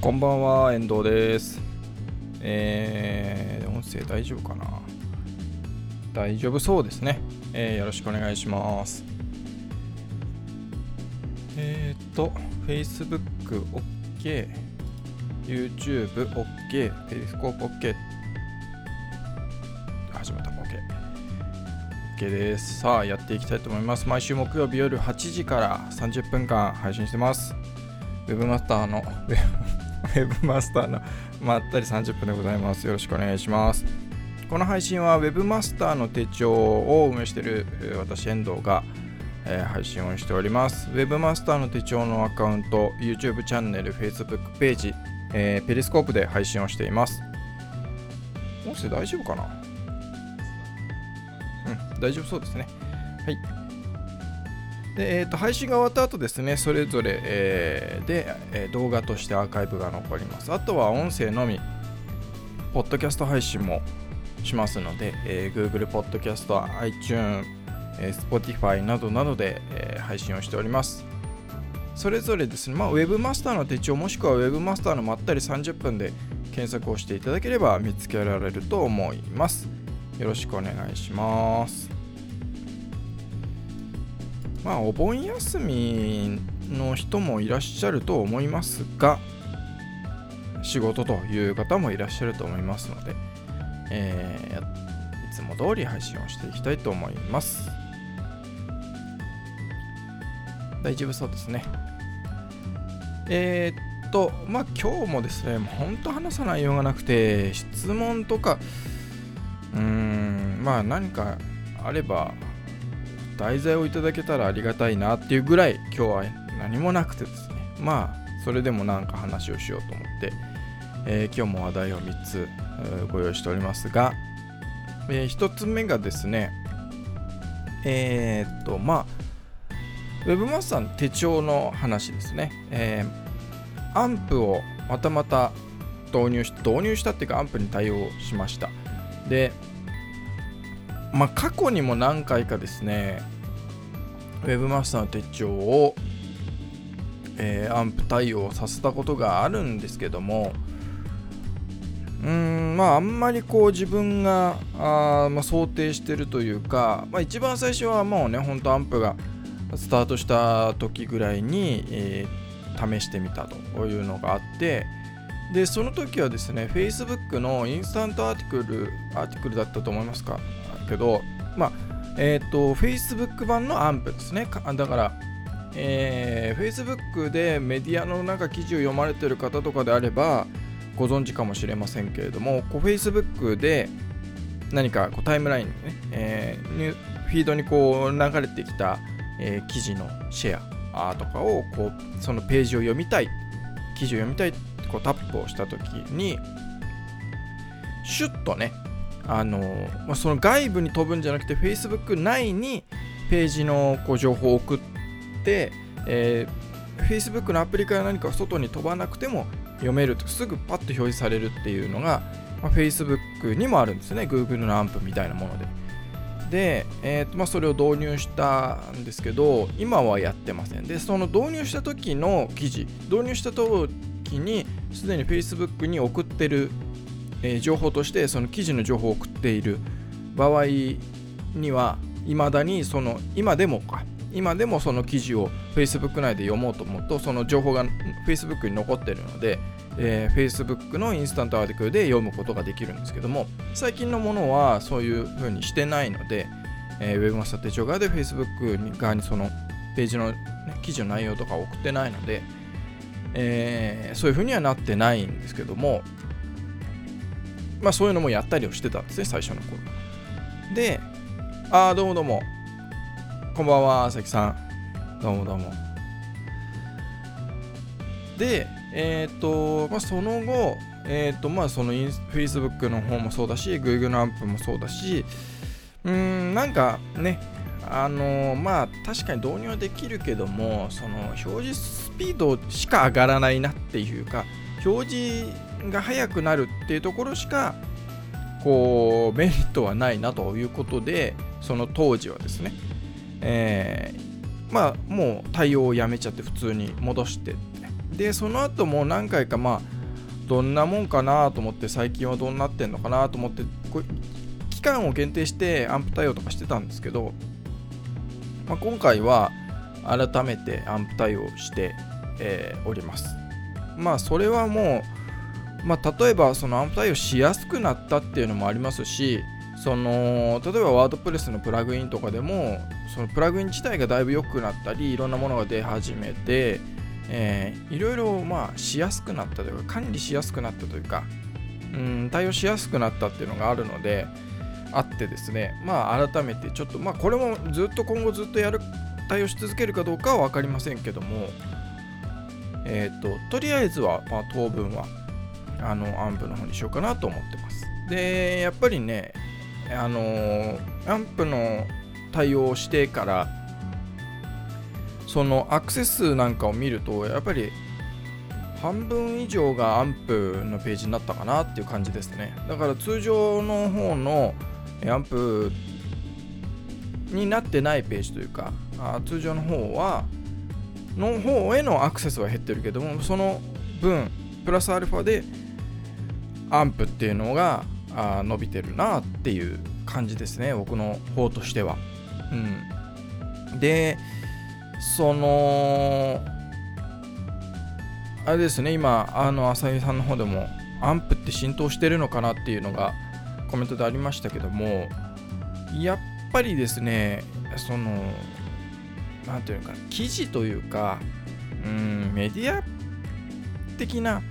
こんばんは、遠藤です。えー、音声大丈夫かな？大丈夫そうですね、えーよろしくお願いします。えーっと、Facebook OK、YouTube OK、Periscope OK。始まった、OK。OK です。さあ、やっていきたいと思います。毎週木曜日夜8時から30分間配信してます。ウェブマスターの、ウェブウェブマスターのまったり30分でございます。よろしくお願いします。この配信は Web マスターの手帳を運営しているえー私、遠藤が、えー配信をしております。Web マスターの手帳のアカウント、YouTube チャンネル、Facebook ページ、えーペリスコープで配信をしています。音声大丈夫かな？うん、大丈夫そうですね。はい。でえー、と配信が終わった後ですね、それぞれ、えーで、えー動画としてアーカイブが残ります。あとは音声のみ、ポッドキャスト配信もしますので、えー Google Podcast、iTunes、えー Spotify などなどで、えー配信をしております。それぞれですね、まあ、Webmaster の手帳もしくは Webmaster のまったり30分で検索をしていただければ見つけられると思います。よろしくお願いします。まあ、お盆休みの人もいらっしゃると思いますが、仕事という方もいらっしゃると思いますので、えーいつも通り配信をしていきたいと思います。大丈夫そうですね。えーっと、まあ今日もですね、もう本当話さないようがなくて、質問とか、うーん、まあ何かあれば、題材をいただけたらありがたいなっていうぐらい今日は何もなくてですね。まあそれでもなんか話をしようと思って、えー今日も話題を3つご用意しておりますが、え1つ目がですねえーっとまあウェブマスターの手帳の話ですね、えーアンプをまたまた導入し導入したっていうかアンプに対応しました。でまあ、過去にも何回かですね、Webmaster の手帳を、えーアンプ対応させたことがあるんですけども、うーん、まあ、あんまりこう自分があ、まあ、想定してるというか、まあ、一番最初はもうね、ほんとアンプがスタートした時ぐらいに、えー試してみたというのがあって、で、その時はですね、Facebook のインスタントアーティクル、アーティクルだったと思いますか？けど、まあ、えっ、と、Facebook 版のアンプですね。かだから、えー Facebook でメディアのなんか記事を読まれてる方とかであれば、ご存知かもしれませんけれども、こう Facebook で何かこうタイムラインにね、えーフィードにこう流れてきた、えー記事のシェアとかをこうそのページを読みたい、記事を読みたいこうタップをしたときに、シュッとね、あのまあ、その外部に飛ぶんじゃなくて Facebook 内にページのこう情報を送って、えー Facebook のアプリから何か外に飛ばなくても読めると。すぐパッと表示されるっていうのが、まあ、Facebook にもあるんですね。Google のアンプみたいなもので。で、えーとまあ、それを導入したんですけど今はやってません。でその導入した時の記事導入した時にすでに Facebook に送ってるえ情報としてその記事の情報を送っている場合には未だにその今でもか今でもその記事を Facebook 内で読もうと思うとその情報が Facebook に残っているので、えー Facebook のインスタントアーティクルで読むことができるんですけども最近のものはそういうふうにしてないので、えー、Webmaster 手帳側で Facebook 側にそのページの、ね、記事の内容とか送ってないので、えーそういうふうにはなってないんですけどもまあそういうのもやったりをしてたんですね、最初の頃。で、あーどうもどうも。こんばんは、朝木さん。どうもどうも。で、えっ、と、まあその後、えっ、と、まあそのインス Facebook の方もそうだし、Google のアンプもそうだし、うーん、なんかね、あのまあ確かに導入はできるけどもその表示スピードしか上がらないなっていうか表示が速くなるっていうところしかこうメリットはないなということでその当時はですね、えーまあもう対応をやめちゃって普通に戻して。てでその後も何回かまあどんなもんかなと思って最近はどうなってんのかなと思ってこ期間を限定してアンプ対応とかしてたんですけど、まあ、今回は改めてアンプ対応して、えー、おります。まあそれはもう、まあ、例えばそのアンプ対応しやすくなったっていうのもありますしその例えばワードプレスのプラグインとかでもそのプラグイン自体がだいぶ良くなったりいろんなものが出始めてえー、いろいろまあしやすくなったというか管理しやすくなったというかうん対応しやすくなったっていうのがあるのであってですねまあ改めてちょっとまあこれもずっと今後ずっとやる対応し続けるかどうかは分かりませんけどもえっ、ー、ととりあえずは、まあ、当分はあのアンプの方にしようかなと思ってます。でやっぱりねあの、アンプの対応をしてからそのアクセス数なんかを見るとやっぱり半分以上がアンプのページになったかなっていう感じですね。だから通常の方のアンプになってないページというかあ通常の方はの方へのアクセスは減ってるけどもその分プラスアルファでアンプっていうのがあ伸びてるなっていう感じですね僕の方としては。うん。でそのあれですね今あの浅井さんの方でもアンプって浸透してるのかなっていうのがコメントでありましたけどもやっぱりですねその何ていうのかな記事というかうんメディア的な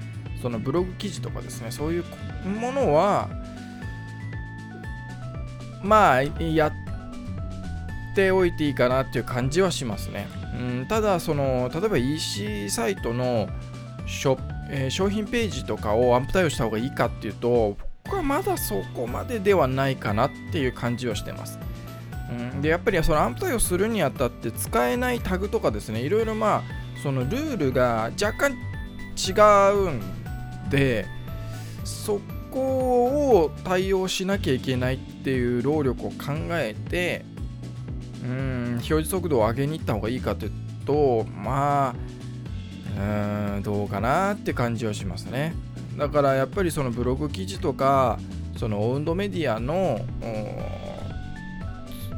そのブログ記事とかですねそういうものはまあやっておいていいかなっていう感じはしますね。うんただその例えば EC サイトのショ、えー、商品ページとかをアンプ対応した方がいいかっていうと僕はまだそこまでではないかなっていう感じはしてます。うん、でやっぱりそのアンプ対応するにあたって使えないタグとかですねいろいろまあそのルールが若干違うんでそこを対応しなきゃいけないっていう労力を考えてうん表示速度を上げに行った方がいいかというとまあうんどうかなって感じはしますね。だからやっぱりそのブログ記事とかそのオウンドメディアの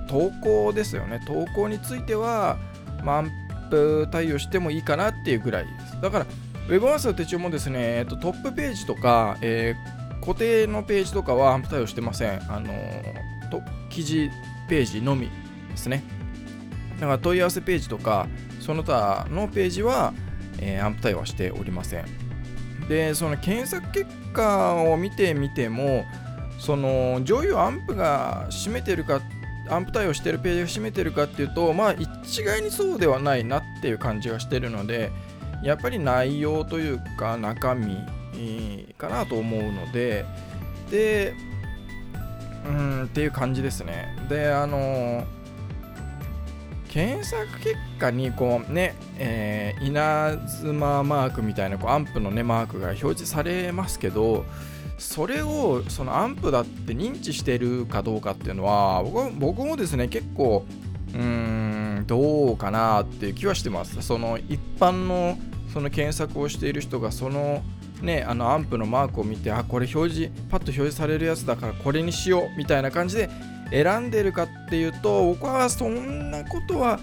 投稿ですよね。投稿については、まンプ対応してもいいかなっていうぐらいです。だから Web マスの手帳もですね、えっと、トップページとか、えー、固定のページとかはアンプ対応してませんあのと記事ページのみですね。だから問い合わせページとか、その他のページは、えー、アンプ対応はしておりません。で、その検索結果を見てみても、その上位をアンプが占めてるか、アンプ対応してるページが占めてるかっていうと、まあ一概にそうではないなっていう感じがしてるので、やっぱり内容というか中身かなと思うので、で、うんっていう感じですね。で、あの検索結果にこうね、えー、稲妻マークみたいなこうアンプのねマークが表示されますけどそれをそのアンプだって認知してるかどうかっていうのは僕僕もですね結構うーんどうかなっていう気はしてますその一般のその検索をしている人がそのねあのアンプのマークを見てあこれ表示パッと表示されるやつだからこれにしようみたいな感じで選んでるかっていうと僕はそんなことは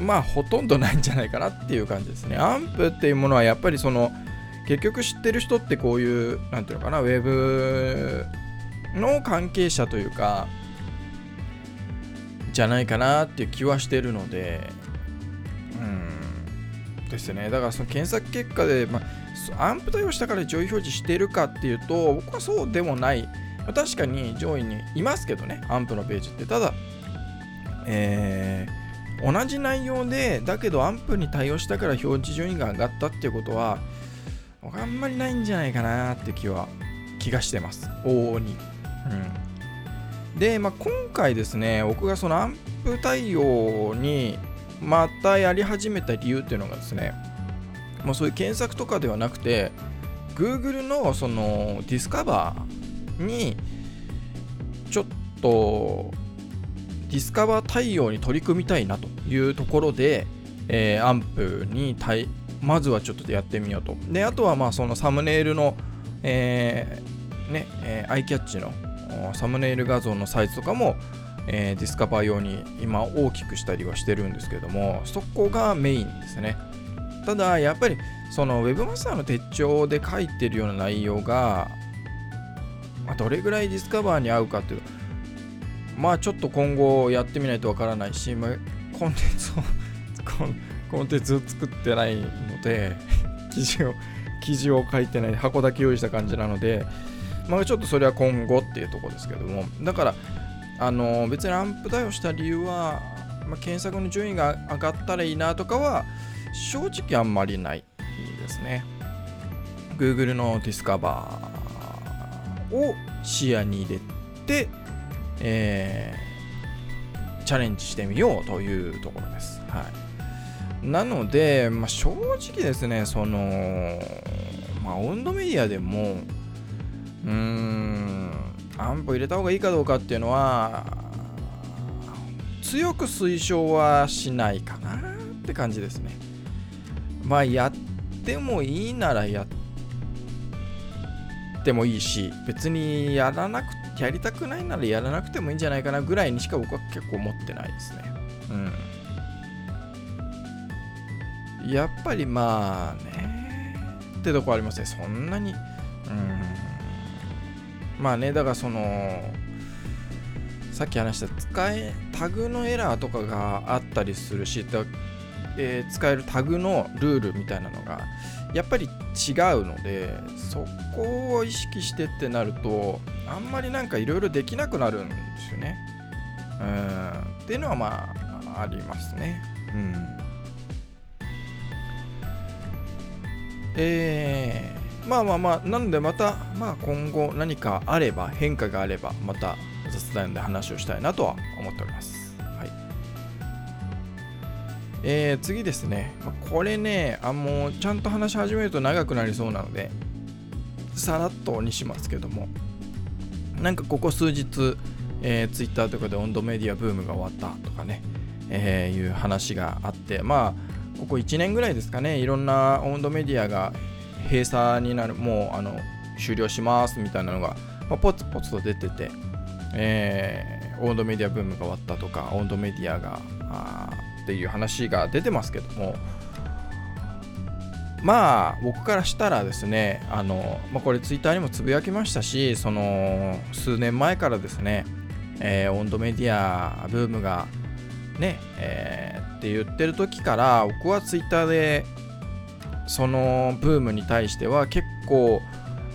まあほとんどないんじゃないかなっていう感じですね。アンプっていうものはやっぱりその結局知ってる人ってこういう何ていうのかなウェブの関係者というかじゃないかなっていう気はしてるのでですねだからその検索結果で、まあ、アンプ対応したから上位表示してるかっていうと僕はそうでもない、確かに上位にいますけどね、アンプのページって。ただ、えー、同じ内容で、だけどアンプに対応したから表示順位が上がったっていうことは僕、あんまりないんじゃないかなって気は、気がしてます。往々に。うん。で、まあ、今回ですね、僕がそのアンプ対応にまたやり始めた理由っていうのがですね、もうそういう検索とかではなくて、Google のそのディスカバーにちょっとディスカバー対応に取り組みたいなというところで、えー、 AMP に対まずはちょっとやってみようと。であとはまあそのサムネイルの、えー、ね、えー、アイキャッチのサムネイル画像のサイズとかも、えー、ディスカバー用に今大きくしたりはしてるんですけどもそこがメインですね。ただやっぱりその Webmaster の手帳で書いてるような内容が、まあ、どれぐらいディスカバーに合うかっていうまあちょっと今後やってみないとわからないし、まあ、コンテンツを コンテンツを作ってないので 記事を記事を書いてない箱だけ用意した感じなのでまあちょっとそれは今後っていうとこですけどもだからあの別にランプ対応した理由は、まあ、検索の順位が上がったらいいなとかは正直あんまりないですね Google のディスカバーを視野に入れて、えー、チャレンジしてみようというところです。はい、なので、まあ、正直ですね、その、まあ、温度メディアでも、うーん、アンプ入れた方がいいかどうかっていうのは、強く推奨はしないかなって感じですね。まあ、やってもいいならやってもいいし、別にやらなくやりたくないならやらなくてもいいんじゃないかなぐらいにしか僕は結構思ってないですね。うん。やっぱりまあね、ってとこありますね。そんなに。まあね、だからその、さっき話した使え、タグのエラーとかがあったりするしだ、えー、使えるタグのルールみたいなのがやっぱり違うのでそこを意識してってなるとあんまりなんかいろいろできなくなるんですよね。うんっていうのはまあありますね。うん。えー、まあまあまあ、なのでまた、まあ今後何かあれば、変化があれば、また雑談で話をしたいなとは思っております。はい。えー、次ですね。これね、あもうちゃんと話し始めると長くなりそうなので、さらっとにしますけども、なんかここ数日、えー、Twitter とかで温度メディアブームが終わったとかね、えー、いう話があって、まあ、ここ1年ぐらいですかね、いろんな温度メディアが閉鎖になる、もうあの終了しますみたいなのが、まあ、ポツポツと出てて、えー、温度メディアブームが終わったとか、温度メディアがあっていう話が出てますけども、まあ僕からしたらですねあの、まあ、これツイッターにもつぶやきましたしその数年前からですね、えー、温度メディアブームがね、えー、って言ってる時から僕はツイッターでそのブームに対しては結構、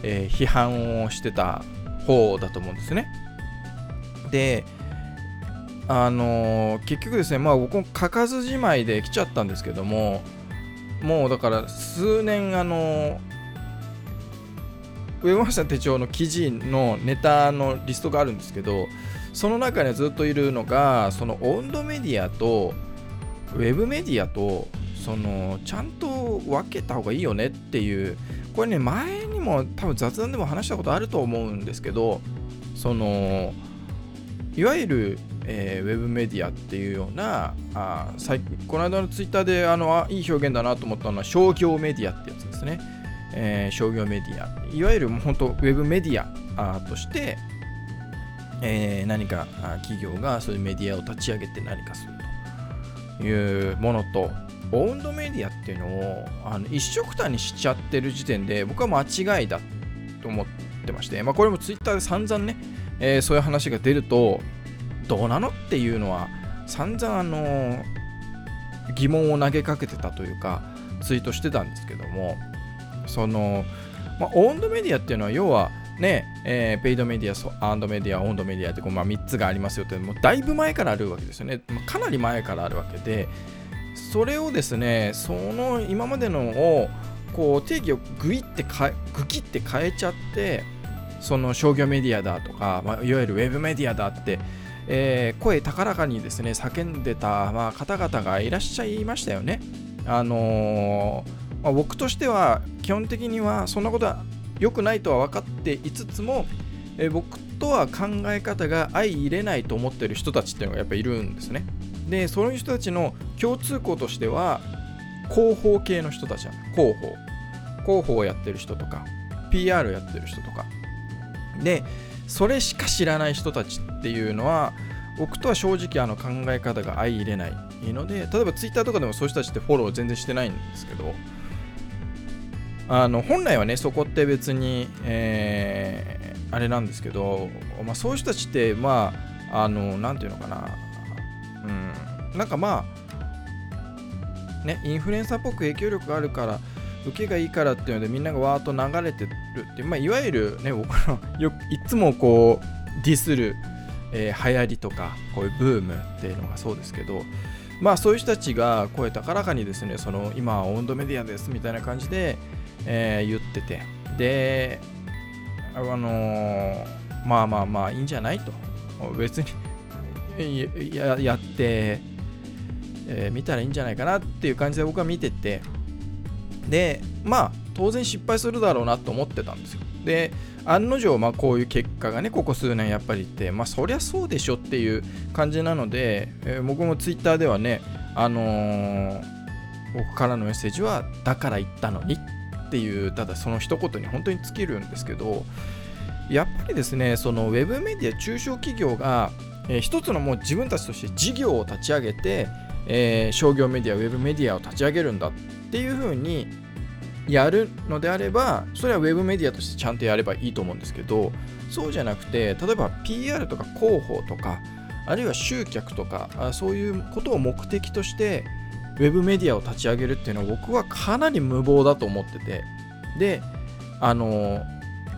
えー、批判をしてた方だと思うんですね。であのー、結局ですねまあ僕も書かずじまいで来ちゃったんですけどももうだから数年あのウェブマスター手帳の記事のネタのリストがあるんですけどその中にずっといるのがその温度メディアとウェブメディアとそのちゃんと分けた方がいいよねっていうこれね前にも多分雑談でも話したことあると思うんですけどそのいわゆるえー、ウェブメディアっていうようなあ最この間のツイッターであのあいい表現だなと思ったのは商業メディアってやつですね、えー、商業メディア。いわゆるもう本当ウェブメディアとして、えー、何か企業がそういうメディアを立ち上げて何かするというものとオウンドメディアっていうのをあの一緒くたにしちゃってる時点で僕は間違いだと思ってまして、まあ、これもツイッターで散々ね、えー、そういう話が出るとどうなのっていうのは散々あの疑問を投げかけてたというかツイートしてたんですけどもその、まあ、オウンドメディアっていうのは要はね、えー、ペイドメディア、アーンドメディア、オウンドメディアってこう、まあ、3つがありますよって、もうだいぶ前からあるわけですよね。かなり前からあるわけで、それをですね、その今までのをこう定義をグイってかグキって変えちゃって、その商業メディアだとか、まあ、いわゆるウェブメディアだってえー、声高らかにですね叫んでた、まあ、方々がいらっしゃいましたよね。あのー、まあ、僕としては基本的にはそんなことは良くないとは分かっていつつも、えー、僕とは考え方が相入れないと思ってる人たちっていうのがやっぱいるんですね。でそういう人たちの共通項としては広報系の人たちなの広報。広報をやってる人とか PR やってる人とか。でそれしか知らない人たちっていうのは僕とは正直あの考え方が相入れないので例えば Twitter とかでもそういう人たちってフォロー全然してないんですけどあの本来はねそこって別に、えー、あれなんですけど、まあ、そういう人たちってまああのなんていうのかな。うん。なんかまあねインフルエンサーっぽく影響力があるから受けがいいからっていうのでみんながわーっと流れてるって、まあ、いわゆるね僕のよいつもこうディスる、えー、流行りとかこういうブームっていうのがそうですけどまあそういう人たちが声高らかにですねその今は温度メディアですみたいな感じで、えー、言っててであのー、まあまあまあいいんじゃないと。別にややって、えー、見たらいいんじゃないかなっていう感じで僕は見てて。でまあ当然失敗するだろうなと思ってたんですよ。で案の定まあこういう結果がねここ数年やっぱりってまあそりゃそうでしょっていう感じなので、えー、僕もツイッターではねあのー、僕からのメッセージはだから言ったのにっていうただその一言に本当に尽きるんですけどやっぱりですねそのウェブメディア中小企業が、えー、一つのもう自分たちとして事業を立ち上げて、えー、商業メディアウェブメディアを立ち上げるんだっていうふうにやるのであればそれはウェブメディアとしてちゃんとやればいいと思うんですけどそうじゃなくて例えば PR とか広報とかあるいは集客とかそういうことを目的としてウェブメディアを立ち上げるっていうのは僕はかなり無謀だと思ってて。であの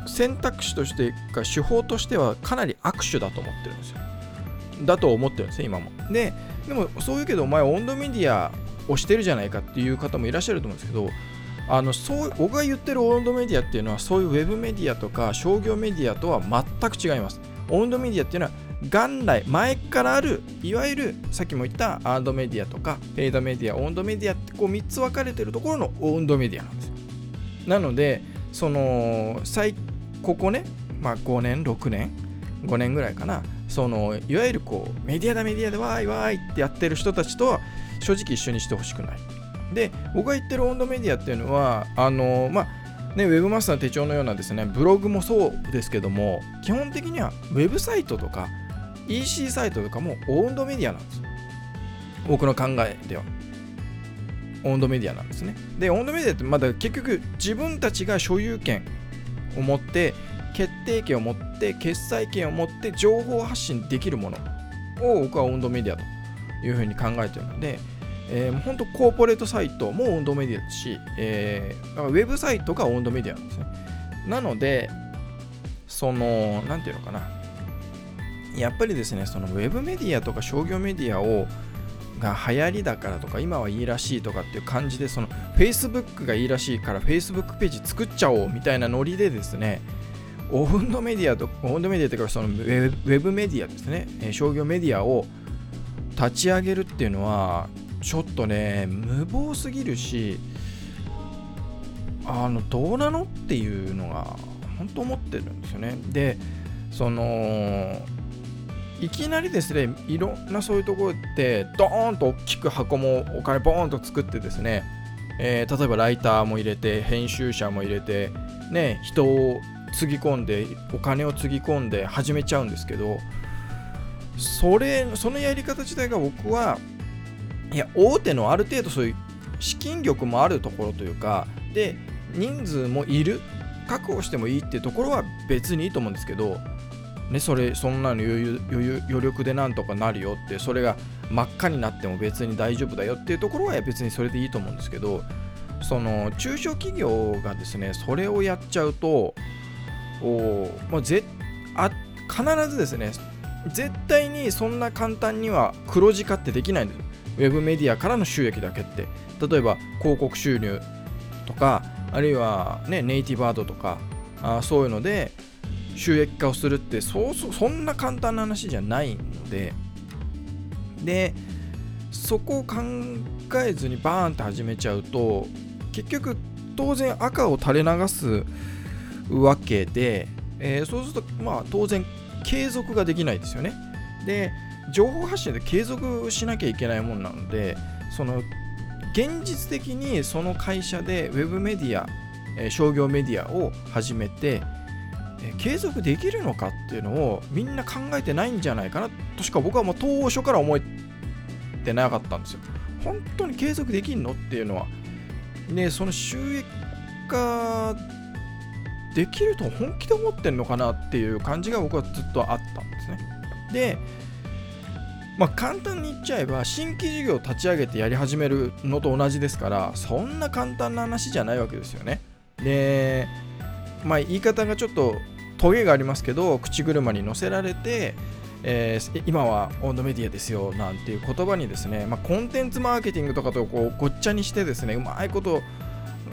選択肢としてか手法としてはかなり握手だと思ってるんですよ。だと思ってるんですね今もででもそういうけどお前温度メディアをしてるじゃないかっていう方もいらっしゃると思うんですけどあのそう僕が言ってる温度メディアっていうのはそういうウェブメディアとか商業メディアとは全く違います。温度メディアっていうのは元来前からあるいわゆるさっきも言ったアードメディアとかペイドメディア温度メディアってこう3つ分かれてるところの温度メディアなんです。なのでその最ここね、まあ、5年6年5年ぐらいかなそのいわゆるこうメディアだメディアでわーいわーいってやってる人たちとは正直一緒にしてほしくない。で、僕が言ってる温度メディアっていうのは、あのまあ、ね、ウェブマスター手帳のようなですね、ブログもそうですけども、基本的にはウェブサイトとか EC サイトとかも温度メディアなんです。僕の考えでは。温度メディアなんですね。で、温度メディアってまだ結局自分たちが所有権を持って、決定権を持って、決済権を持って情報発信できるものを僕は温度メディアというふうに考えているので、えー、本当コーポレートサイトも温度メディアですし、えー、ウェブサイトが温度メディアなんですね。なので、その、なんていうのかな。やっぱりですね、そのウェブメディアとか商業メディアをが流行りだからとか今はいいらしいとかっていう感じでその Facebook がいいらしいから Facebook ページ作っちゃおうみたいなノリでですね温度メディアと温度メディアというかそのウェブメディアですね。商業メディアを立ち上げるっていうのはちょっとね無謀すぎるしあのどうなのっていうのが本当思ってるんですよね。でそのいきなりですねいろんなそういうところってドーンと大きく箱もお金ボーンと作ってですね、えー、例えばライターも入れて編集者も入れてね人をつぎ込んでお金をつぎ込んで始めちゃうんですけどそれそのやり方自体が僕はいや大手のある程度そういう資金力もあるところというかで人数もいる確保してもいいっていうところは別にいいと思うんですけどねそれそんなの余裕余力でなんとかなるよってそれが真っ赤になっても別に大丈夫だよっていうところは別にそれでいいと思うんですけどその中小企業がですねそれをやっちゃうとお、ま、ぜあ必ずですね絶対にそんな簡単には黒字化ってできないんです。ウェブメディアからの収益だけって。例えば広告収入とかあるいは、ね、ネイティブアードとかあそういうので収益化をするってそうそそんな簡単な話じゃないので。でそこを考えずにバーンって始めちゃうと結局当然赤を垂れ流すわけで、えー、そうするとまあ当然継続ができないですよねで情報発信で継続しなきゃいけないもんなのでその現実的にその会社でウェブメディア、え商業メディアを始めて、え継続できるのかっていうのをみんな考えてないんじゃないかなとしか僕はもう当初から思えてなかったんですよ。本当に継続できんのっていうのは。ね、その収益化できると本気で思ってんのかなっていう感じが僕はずっとあったんですね。で、まあ、簡単に言っちゃえば新規事業を立ち上げてやり始めるのと同じですからそんな簡単な話じゃないわけですよね。で、まあ、言い方がちょっとトゲがありますけど口車に乗せられて、えー、今は温度メディアですよなんていう言葉にですね、まあ、コンテンツマーケティングとかとこうごっちゃにしてですねうまいこと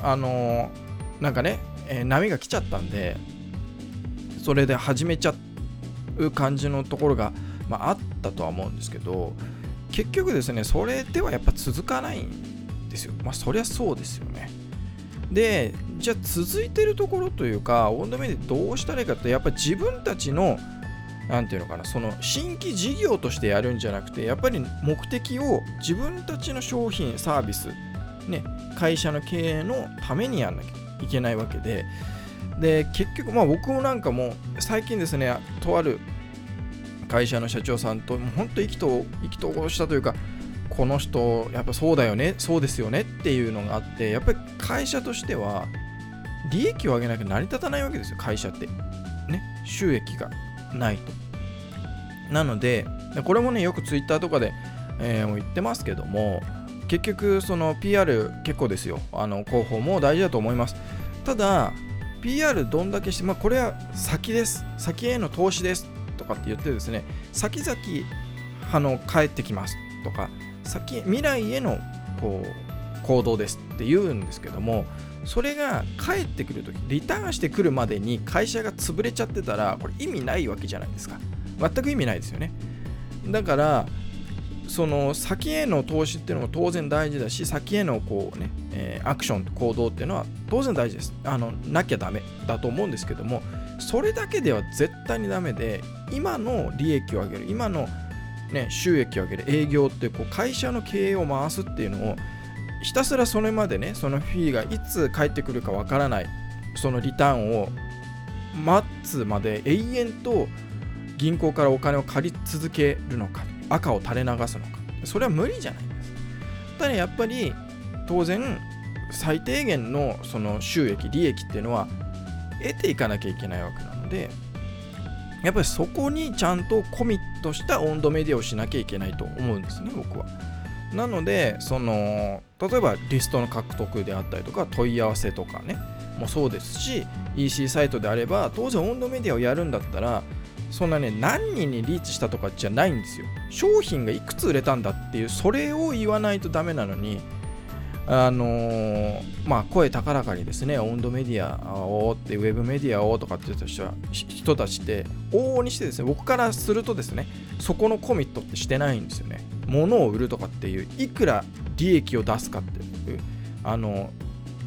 あのー、なんかねえー、波が来ちゃったんでそれで始めちゃう感じのところが、まあ、あったとは思うんですけど結局ですねそれではやっぱ続かないんですよ。まあそりゃそうですよね。でじゃあ続いてるところというか温度メディどうしたらいいかってやっぱ自分たちの何て言うのかなその新規事業としてやるんじゃなくてやっぱり目的を自分たちの商品サービスね会社の経営のためにやんなきゃ。いけないわけで。で結局まあ僕もなんかも最近ですねとある会社の社長さんともう本当と意気投合したというかこの人やっぱそうだよねそうですよねっていうのがあってやっぱり会社としては利益を上げなきゃ成り立たないわけですよ会社って。ね収益がないと。なのでこれもねよくツイッターとかで、えー、も言ってますけども結局その PR 結構ですよ。あの広報も大事だと思います。ただ PR どんだけして、まあ、これは先です。先への投資です。とかって言ってですね先々あの帰ってきますとか先未来へのこう行動ですって言うんですけどもそれが帰ってくるときリターンしてくるまでに会社が潰れちゃってたらこれ意味ないわけじゃないですか。全く意味ないですよね。だからその先への投資っていうのも当然大事だし先へのこうね、え、アクション行動っていうのは当然大事です。あのなきゃダメだと思うんですけどもそれだけでは絶対にダメで今の利益を上げる今の、ね、収益を上げる営業ってこう会社の経営を回すっていうのをひたすらそれまでねそのフィーがいつ返ってくるかわからないそのリターンを待つまで永遠と銀行からお金を借り続けるのか。赤を垂れ流すのか。それは無理じゃない。ですただやっぱり当然最低限のその収益利益っていうのは得ていかなきゃいけないわけなのでやっぱりそこにちゃんとコミットした温度メディアをしなきゃいけないと思うんですね僕は。なのでその例えばリストの獲得であったりとか問い合わせとかねもそうですし EC サイトであれば当然温度メディアをやるんだったらそんなね何人にリーチしたとかじゃないんですよ。商品がいくつ売れたんだっていうそれを言わないとダメなのにあのー、まあ声高らかにですね温度メディアをってウェブメディアをとかって言った人たちって往々にしてですね僕からするとですねそこのコミットってしてないんですよね。物を売るとかっていういくら利益を出すかっていうあの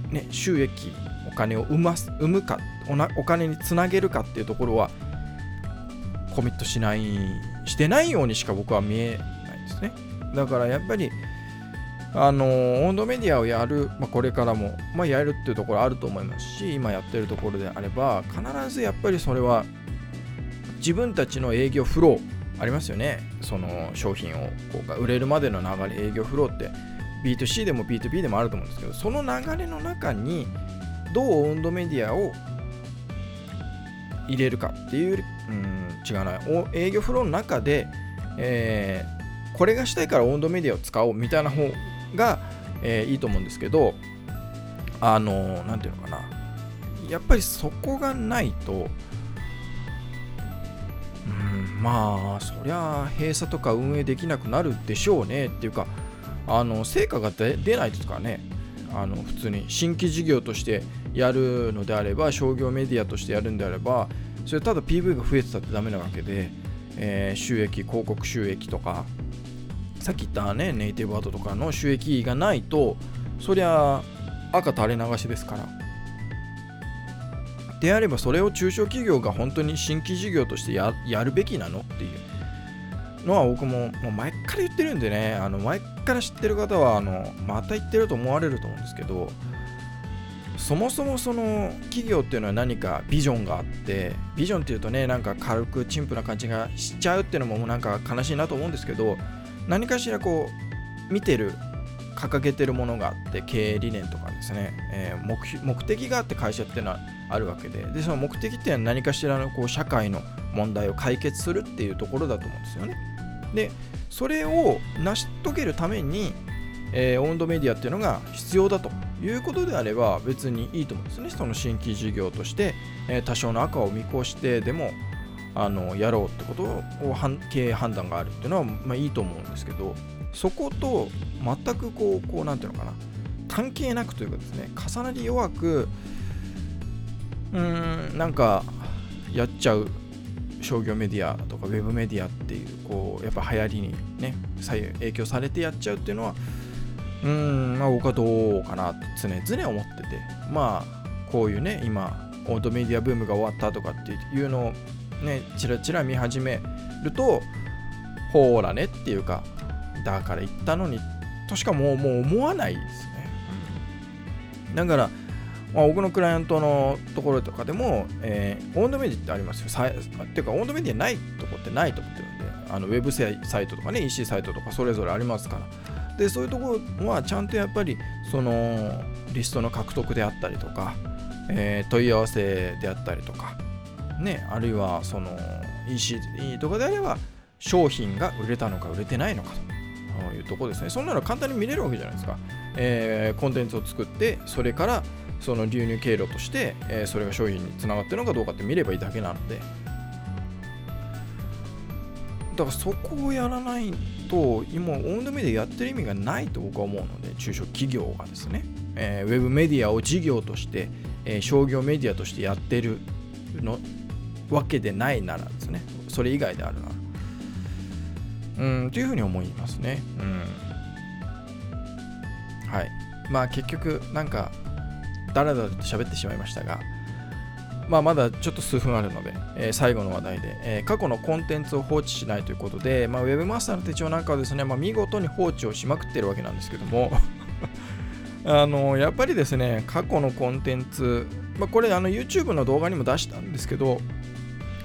ね収益お金を生ます生むかお金につなげるかっていうところはコミットしないしてないようにしか僕は見えないですね。だからやっぱりあの温度メディアをやる、まあ、これからも、まあ、やるっていうところあると思いますし今やってるところであれば必ずやっぱりそれは自分たちの営業フローありますよね。その商品をこう売れるまでの流れ営業フローって B2C でも B2B でもあると思うんですけどその流れの中にどう温度メディアを入れるかっていう、うん、違うな。営業フローの中で、えー、これがしたいから温度メディアを使おうみたいな方が、えー、いいと思うんですけどあの何ていうのかな。やっぱりそこがないとうんまあそりゃ閉鎖とか運営できなくなるでしょうねっていうかあの成果が出ないですからね。あの普通に新規事業としてやるのであれば商業メディアとしてやるんであればそれただ PV が増えてたってダメなわけで、えー、収益広告収益とかさっき言ったねネイティブアートとかの収益がないとそりゃ赤垂れ流しですから。であればそれを中小企業が本当に新規事業としてやるべきなのっていう。のは僕ももう前から言ってるんでねあの前から知ってる方はあのまた言ってると思われると思うんですけどそもそもその企業っていうのは何かビジョンがあってビジョンっていうとねなんか軽く陳腐な感じがしちゃうっていうのもなんか悲しいなと思うんですけど何かしらこう見てる掲げてるものがあって経営理念とかですね、えー、目目的があって会社っていうのはあるわけででその目的っていうのは何かしらのこう社会の問題を解決するっていうところだと思うんですよね。でそれを成し遂げるために、えー、温度メディアっていうのが必要だということであれば別にいいと思うんですね。その新規事業として、えー、多少の赤を見越してでもあのやろうってことを経営判断があるっていうのは、まあ、いいと思うんですけどそこと全くこうこうなんていうのかな。関係なくというかですね重なり弱くうーんなんかやっちゃう。商業メディアとかウェブメディアっていうこうやっぱ流行りにね影響されてやっちゃうっていうのはうーんまあ僕はどうかなと常々思ってて。まあこういうね今オートメディアブームが終わったとかっていうのをねチラチラ見始めるとほーらねっていうかだから言ったのにとしかもうもう思わないですね、だからまあ、僕のクライアントのところとかでも、えー、オンドメディアってありますよ。さっていうか、オンドメディアないとこってないと思ってるんで、あのウェブサイトとかね、EC サイトとかそれぞれありますから。で、そういうところはちゃんとやっぱり、そのリストの獲得であったりとか、えー、問い合わせであったりとか、ね、あるいはその EC とかであれば、商品が売れたのか売れてないのかというところですね。そんなの簡単に見れるわけじゃないですか。えー、コンテンツを作って、それからその流入経路として、えー、それが商品につながってるのかどうかって見ればいいだけなので。だからそこをやらないと今オンドメディアやってる意味がないと僕は思うので中小企業がですね、えー、ウェブメディアを事業として、えー、商業メディアとしてやってるのわけでないならですねそれ以外であるなら。うんというふうに思いますね。うん。はい。まあ結局なんかだらだらと喋ってしまいましたが、まあ、まだちょっと数分あるので、えー、最後の話題で、えー、過去のコンテンツを放置しないということで、まあ、Webmaster の手帳なんかはですね、まあ、見事に放置をしまくってるわけなんですけども あのやっぱりですね、過去のコンテンツ、まあ、これあの YouTube の動画にも出したんですけど、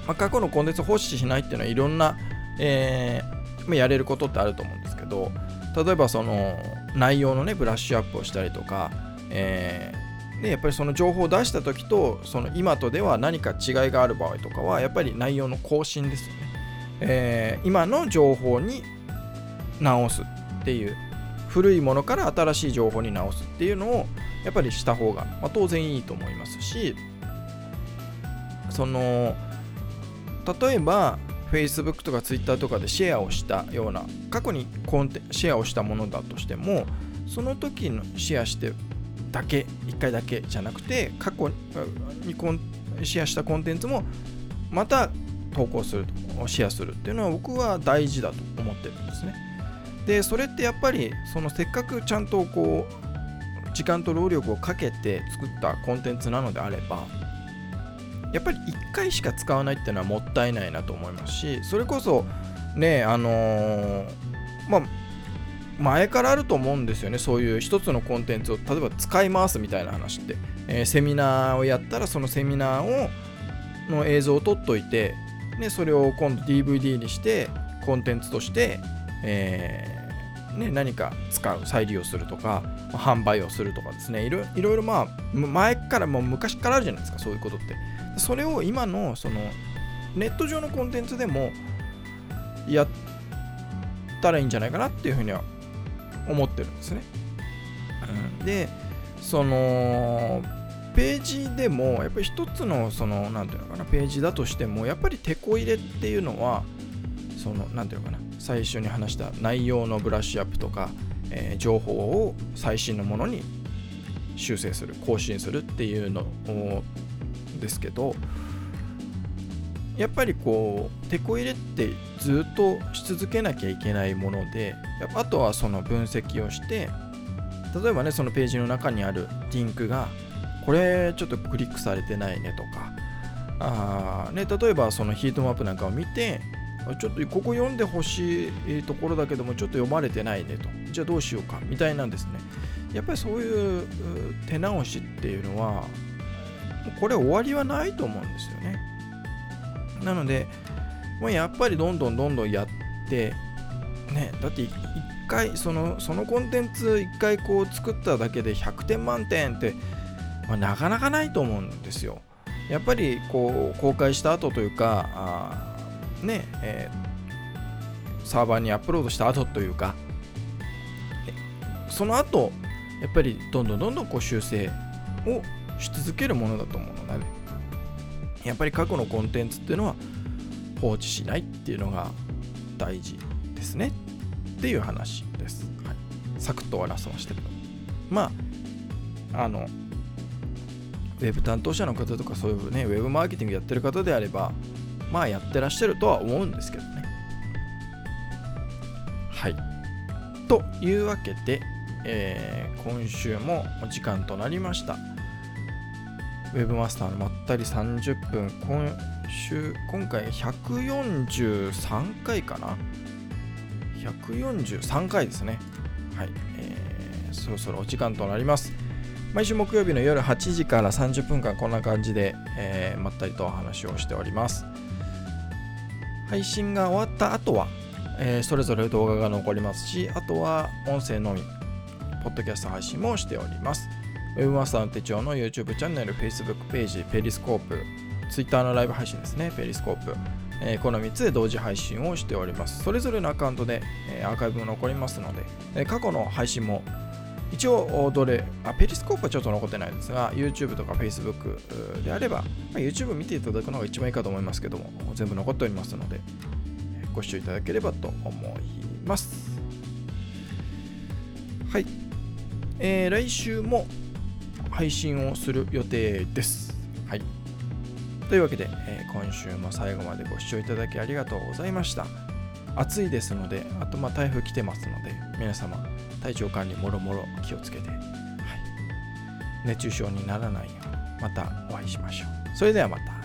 まあ、過去のコンテンツを放置しないっていうのはいろんな、えーま、やれることってあると思うんですけど、例えばその内容のね、ブラッシュアップをしたりとか、えでやっぱりその情報を出した時とその今とでは何か違いがある場合とかはやっぱり内容の更新ですよね、えー、今の情報に直すっていう古いものから新しい情報に直すっていうのをやっぱりした方が、まあ、当然いいと思いますしその例えば Facebook とか Twitter とかでシェアをしたような過去にコンテシェアをしたものだとしてもその時のシェアしてだけ1回だけじゃなくて過去にコンシェアしたコンテンツもまた投稿するシェアするっていうのは僕は大事だと思ってるんですね。でそれってやっぱりそのせっかくちゃんとこう時間と労力をかけて作ったコンテンツなのであればやっぱり1回しか使わないっていうのはもったいないなと思いますしそれこそねあのー、まあ前からあると思うんですよね。そういう一つのコンテンツを例えば使い回すみたいな話って、えー、セミナーをやったらそのセミナーをの映像を撮っといてでそれを今度 DVD にしてコンテンツとして、えー、ね、何か使う再利用するとか販売をするとかですね。いろいろまあ前からもう昔からあるじゃないですかそういうことって。それを今のそのネット上のコンテンツでもやったらいいんじゃないかなっていうふうには思ってるんですね。うん、でそのページでもやっぱり一つのその何ていうのかなページだとしてもやっぱりテこ入れっていうのはその何ていうのかな最初に話した内容のブラッシュアップとか、えー、情報を最新のものに修正する更新するっていうのですけどやっぱりこうテこ入れってずっとし続けなきゃいけないものであとはその分析をして例えばねそのページの中にあるリンクがこれちょっとクリックされてないねとかあね例えばそのヒートマップなんかを見てちょっとここ読んでほしいところだけどもちょっと読まれてないねと。じゃあどうしようかみたいなんですね。やっぱりそういう手直しっていうのはこれ終わりはないと思うんですよね。なのでもうやっぱりどんどんどんどんやってねだって一回そのそのコンテンツ一回こう作っただけで100点満点って、まあ、なかなかないと思うんですよ。やっぱりこう公開した後というかあねえー、サーバーにアップロードした後というかその後やっぱりどんどんどんどんこう修正をし続けるものだと思うのでやっぱり過去のコンテンツっていうのは放置しないっていうのが大事ですね。っていう話です、はい、サクッと終わらせましたけど。まああのウェブ担当者の方とかそういうねウェブマーケティングやってる方であればまあやってらっしゃるとは思うんですけどね。はい。というわけで、えー、今週もお時間となりました。ウェブマスターのまったり30分今週今回143回かな。143回ですね。はい、えー、そろそろお時間となります。毎週木曜日の夜8時から30分間こんな感じで、えー、まったりとお話をしております。配信が終わった後は、えー、それぞれ動画が残りますしあとは音声のみポッドキャスト配信もしております。Webmaster の手帳の YouTube チャンネル、Facebook ページ、ペリスコープ、Twitter のライブ配信ですね、ペリスコープ、えー、この3つで同時配信をしております。それぞれのアカウントで、えー、アーカイブも残りますので、えー、過去の配信も一応どれあ、ペリスコープはちょっと残ってないですが、YouTube とか Facebook であれば、まあ、YouTube 見ていただくのが一番いいかと思いますけども、全部残っておりますので、ご視聴いただければと思います。はい。えー、来週も配信をする予定です。というわけで、えー、今週も最後までご視聴いただきありがとうございました。暑いですので、あとまあ台風来てますので、皆様、体調管理もろもろ気をつけて、はい、熱中症にならないようにまたお会いしましょう。それではまた。